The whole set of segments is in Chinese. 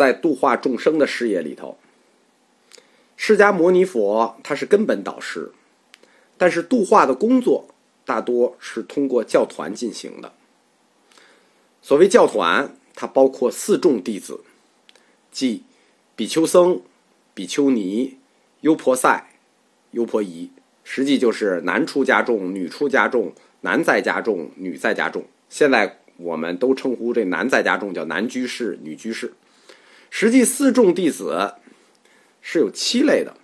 在度化众生的事业里头，释迦牟尼佛他是根本导师，但是度化的工作大多是通过教团进行的。所谓教团，它包括四众弟子，即比丘僧、比丘尼、优婆塞、优婆夷，实际就是男出家众、女出家众、男在家众、女在家众。现在我们都称呼这男在家众叫男居士、女居士。实际四众弟子是有七类的，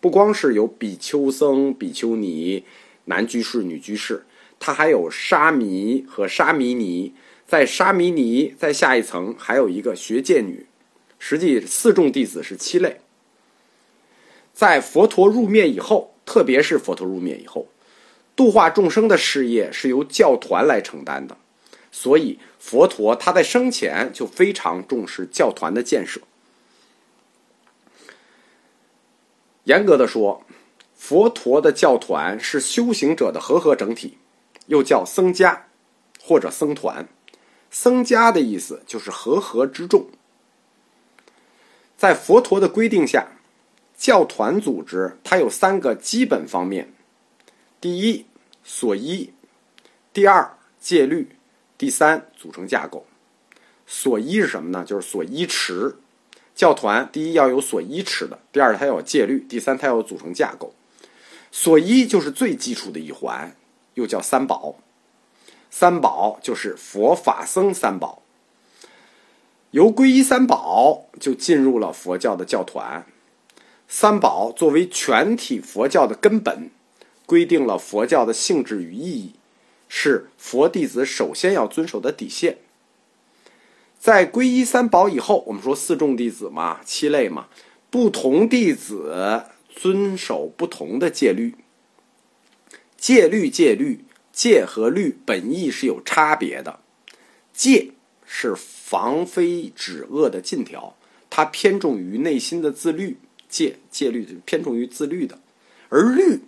不光是有比丘僧、比丘尼、男居士、女居士，他还有沙弥和沙弥尼。在沙弥尼在下一层还有一个学戒女。实际四众弟子是七类。在佛陀入灭以后，特别是佛陀入灭以后，度化众生的事业是由教团来承担的。所以，佛陀他在生前就非常重视教团的建设。严格的说，佛陀的教团是修行者的和合整体，又叫僧家或者僧团。僧家的意思就是和合之众。在佛陀的规定下，教团组织它有三个基本方面：第一，所依；第二，戒律。第三，组成架构。所依是什么呢？就是所依持。教团第一要有所依持的，第二它要有戒律，第三它要有组成架构。所依就是最基础的一环，又叫三宝。三宝就是佛法僧三宝。由皈依三宝就进入了佛教的教团。三宝作为全体佛教的根本，规定了佛教的性质与意义。是佛弟子首先要遵守的底线。在皈依三宝以后，我们说四众弟子嘛，七类嘛，不同弟子遵守不同的戒律。戒律，戒律，戒和律本意是有差别的。戒是防非止恶的禁条，它偏重于内心的自律。戒戒律偏重于自律的，而律，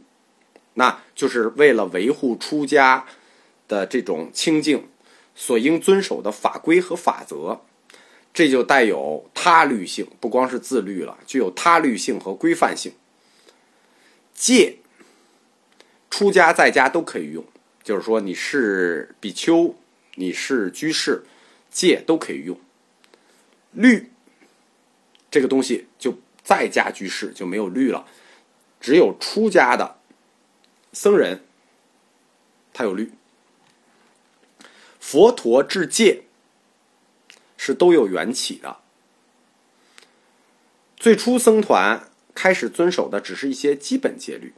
那就是为了维护出家。的这种清净，所应遵守的法规和法则，这就带有他律性，不光是自律了，具有他律性和规范性。戒，出家在家都可以用，就是说你是比丘，你是居士，戒都可以用。律，这个东西就在家居士就没有律了，只有出家的僧人，他有律。佛陀制戒是都有缘起的。最初僧团开始遵守的只是一些基本戒律，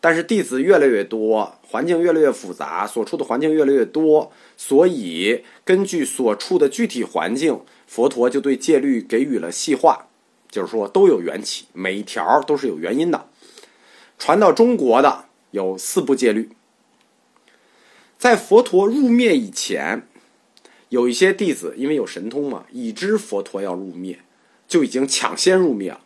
但是弟子越来越多，环境越来越复杂，所处的环境越来越多，所以根据所处的具体环境，佛陀就对戒律给予了细化，就是说都有缘起，每一条都是有原因的。传到中国的有四部戒律。在佛陀入灭以前，有一些弟子因为有神通嘛，已知佛陀要入灭，就已经抢先入灭了，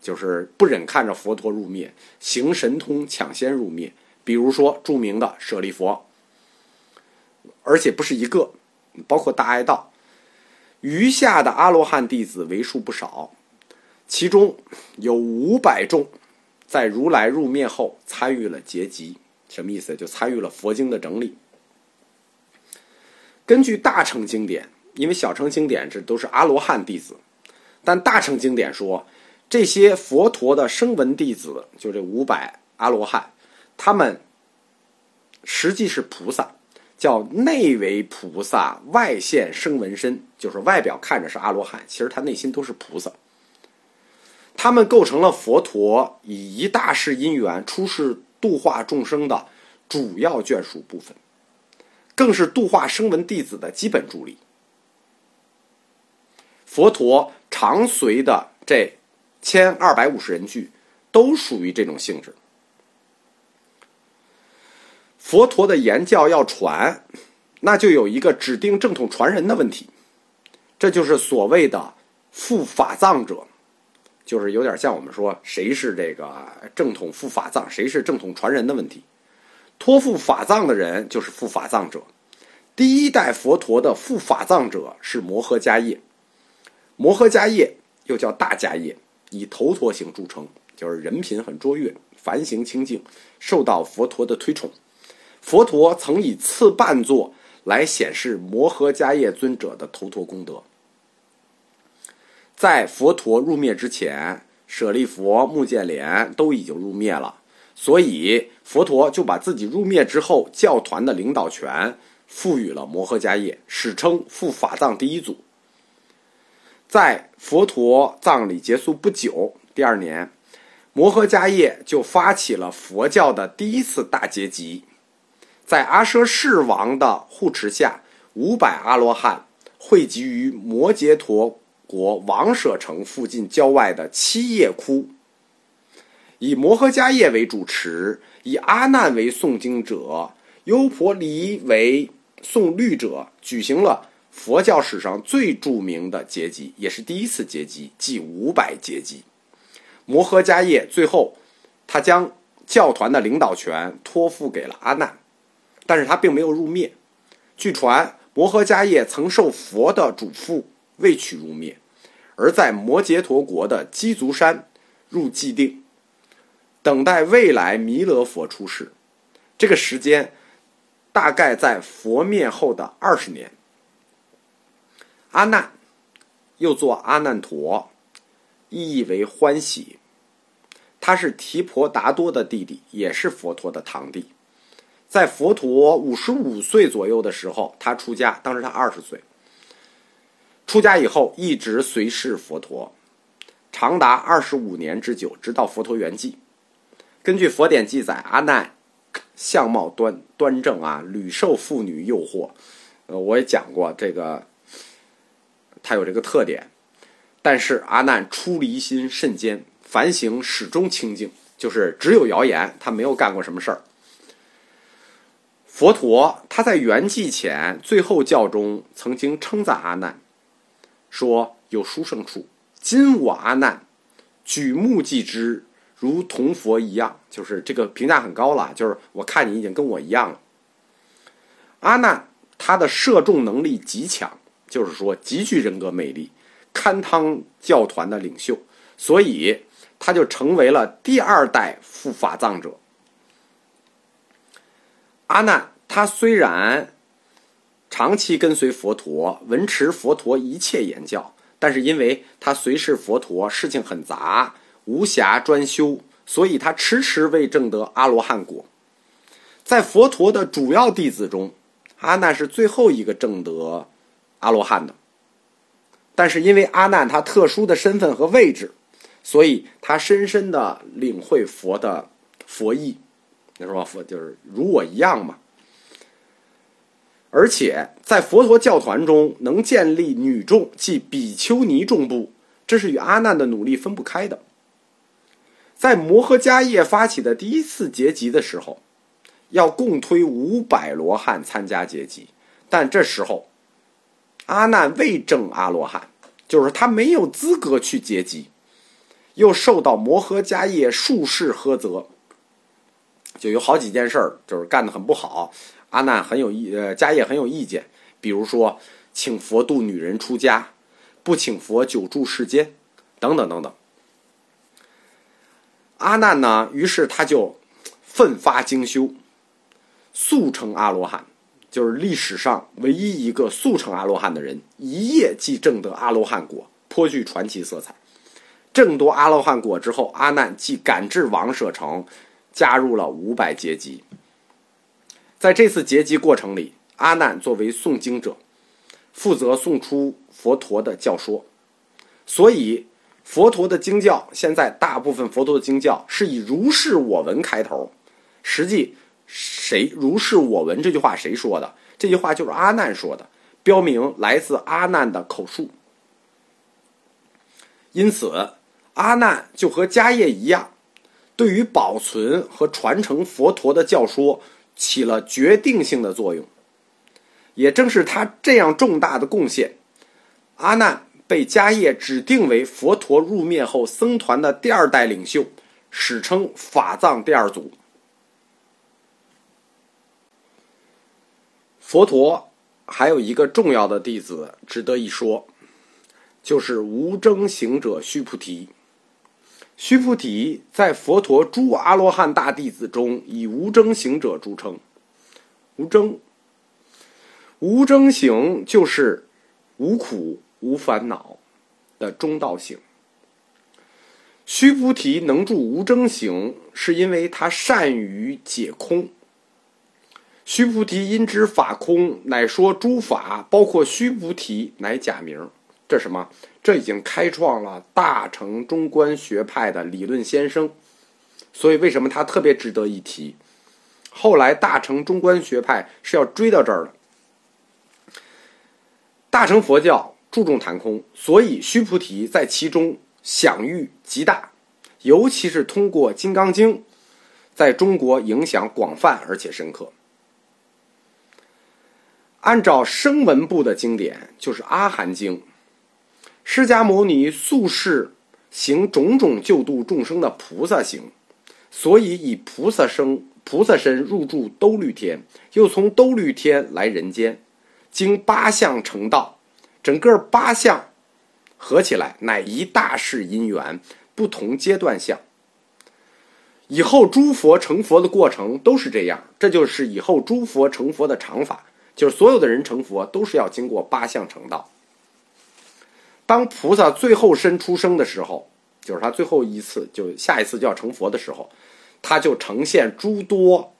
就是不忍看着佛陀入灭，行神通抢先入灭。比如说著名的舍利佛，而且不是一个，包括大爱道，余下的阿罗汉弟子为数不少，其中有五百众在如来入灭后参与了结集，什么意思？就参与了佛经的整理。根据大乘经典，因为小乘经典这都是阿罗汉弟子，但大乘经典说，这些佛陀的声闻弟子，就这五百阿罗汉，他们实际是菩萨，叫内为菩萨，外现声闻身，就是外表看着是阿罗汉，其实他内心都是菩萨。他们构成了佛陀以一大世因缘出世度化众生的主要眷属部分。更是度化声闻弟子的基本助力。佛陀常随的这千二百五十人句，都属于这种性质。佛陀的言教要传，那就有一个指定正统传人的问题，这就是所谓的副法藏者，就是有点像我们说谁是这个正统副法藏，谁是正统传人的问题。托付法藏的人就是付法藏者。第一代佛陀的付法藏者是摩诃迦叶。摩诃迦叶又叫大迦叶，以头陀行著称，就是人品很卓越，凡行清净，受到佛陀的推崇。佛陀曾以次半座来显示摩诃迦叶尊者的头陀功德。在佛陀入灭之前，舍利弗、目犍连都已经入灭了，所以佛陀就把自己入灭之后教团的领导权赋予了摩诃迦叶，史称复法藏第一祖。在佛陀葬礼结束不久，第二年，摩诃迦叶就发起了佛教的第一次大结集，在阿舍世王的护持下，五百阿罗汉汇集于摩羯陀国王舍城附近郊外的七叶窟，以摩诃迦叶为主持，以阿难为诵经者，优婆离为诵律者，举行了。佛教史上最著名的结集，也是第一次结集，即五百结集。摩诃迦叶最后，他将教团的领导权托付给了阿难，但是他并没有入灭。据传，摩诃迦叶曾受佛的嘱咐，未取入灭，而在摩羯陀国的鸡足山入寂定，等待未来弥勒佛出世。这个时间大概在佛灭后的二十年。阿难，又作阿难陀，意义为欢喜。他是提婆达多的弟弟，也是佛陀的堂弟。在佛陀五十五岁左右的时候，他出家，当时他二十岁。出家以后，一直随侍佛陀，长达二十五年之久，直到佛陀圆寂。根据佛典记载，阿难相貌端端正啊，屡受妇女诱惑。呃，我也讲过这个。他有这个特点，但是阿难出离心甚坚，凡行始终清净，就是只有谣言，他没有干过什么事儿。佛陀他在圆寂前最后教中曾经称赞阿难，说有殊胜处，今我阿难举目即知，如同佛一样，就是这个评价很高了，就是我看你已经跟我一样了。阿难他的摄众能力极强。就是说，极具人格魅力，堪当教团的领袖，所以他就成为了第二代副法藏者。阿难他虽然长期跟随佛陀，闻持佛陀一切言教，但是因为他随侍佛陀，事情很杂，无暇专修，所以他迟迟未证得阿罗汉果。在佛陀的主要弟子中，阿难是最后一个证得。阿罗汉的，但是因为阿难他特殊的身份和位置，所以他深深的领会佛的佛意，你说佛就是如我一样嘛。而且在佛陀教团中能建立女众，即比丘尼众部，这是与阿难的努力分不开的。在摩诃迦叶发起的第一次结集的时候，要共推五百罗汉参加结集，但这时候。阿难未证阿罗汉，就是他没有资格去结集，又受到摩诃迦叶术士呵责，就有好几件事儿，就是干的很不好。阿难很有意，呃，迦叶很有意见，比如说请佛度女人出家，不请佛久住世间，等等等等。阿难呢，于是他就奋发精修，速成阿罗汉。就是历史上唯一一个速成阿罗汉的人，一夜即证得阿罗汉果，颇具传奇色彩。证夺阿罗汉果之后，阿难即赶至王舍城，加入了五百结集。在这次结集过程里，阿难作为诵经者，负责诵出佛陀的教说。所以，佛陀的经教现在大部分佛陀的经教是以“如是我闻”开头，实际。谁如是我闻这句话谁说的？这句话就是阿难说的，标明来自阿难的口述。因此，阿难就和迦叶一样，对于保存和传承佛陀的教说起了决定性的作用。也正是他这样重大的贡献，阿难被迦叶指定为佛陀入灭后僧团的第二代领袖，史称法藏第二祖。佛陀还有一个重要的弟子值得一说，就是无争行者须菩提。须菩提在佛陀诸阿罗汉大弟子中以无争行者著称。无争，无争行就是无苦无烦恼的中道行。须菩提能住无争行，是因为他善于解空。须菩提因知法空，乃说诸法，包括须菩提，乃假名。这什么？这已经开创了大乘中观学派的理论先声。所以，为什么他特别值得一提？后来大乘中观学派是要追到这儿的。大乘佛教注重谈空，所以须菩提在其中享誉极大，尤其是通过《金刚经》，在中国影响广泛而且深刻。按照声闻部的经典，就是《阿含经》，释迦牟尼素世行种种救度众生的菩萨行，所以以菩萨生、菩萨身入住兜率天，又从兜率天来人间，经八相成道，整个八相合起来乃一大世因缘，不同阶段相。以后诸佛成佛的过程都是这样，这就是以后诸佛成佛的常法。就是所有的人成佛都是要经过八相成道。当菩萨最后身出生的时候，就是他最后一次，就下一次就要成佛的时候，他就呈现诸多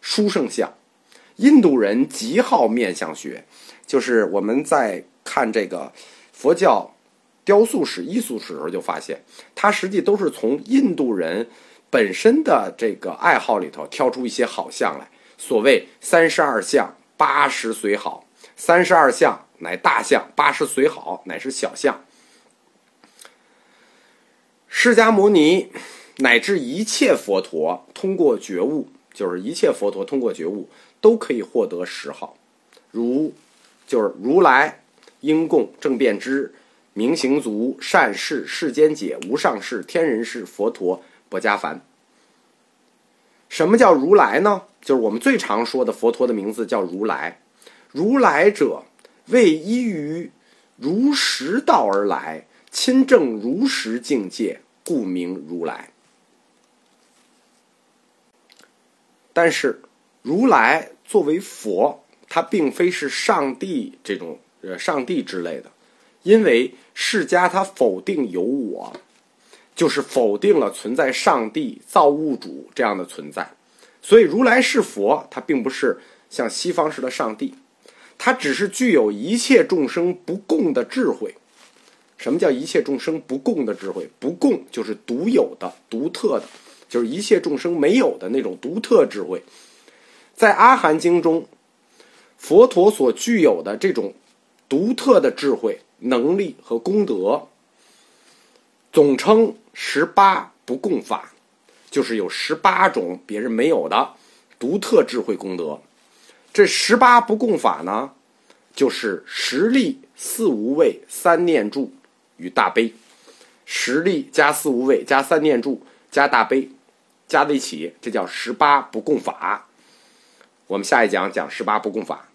殊胜相。印度人极好面相学，就是我们在看这个佛教雕塑史、艺术史的时候，就发现它实际都是从印度人本身的这个爱好里头挑出一些好相来。所谓三十二相。八十随好，三十二相乃大相；八十随好，乃是小相。释迦牟尼乃至一切佛陀通过觉悟，就是一切佛陀通过觉悟都可以获得十号，如就是如来、应供、正遍知、明行足、善事、世间解、无上士、天人士、佛陀、不伽梵。什么叫如来呢？就是我们最常说的佛陀的名字叫如来。如来者，为依于如实道而来，亲证如实境界，故名如来。但是，如来作为佛，他并非是上帝这种呃上帝之类的，因为释迦他否定有我。就是否定了存在上帝、造物主这样的存在，所以如来是佛，他并不是像西方式的上帝，他只是具有一切众生不共的智慧。什么叫一切众生不共的智慧？不共就是独有的、独特的，就是一切众生没有的那种独特智慧。在阿含经中，佛陀所具有的这种独特的智慧、能力和功德。总称十八不共法，就是有十八种别人没有的独特智慧功德。这十八不共法呢，就是十力、四无畏、三念住与大悲。十力加四无畏加三念住加大悲，加在一起，这叫十八不共法。我们下一讲讲十八不共法。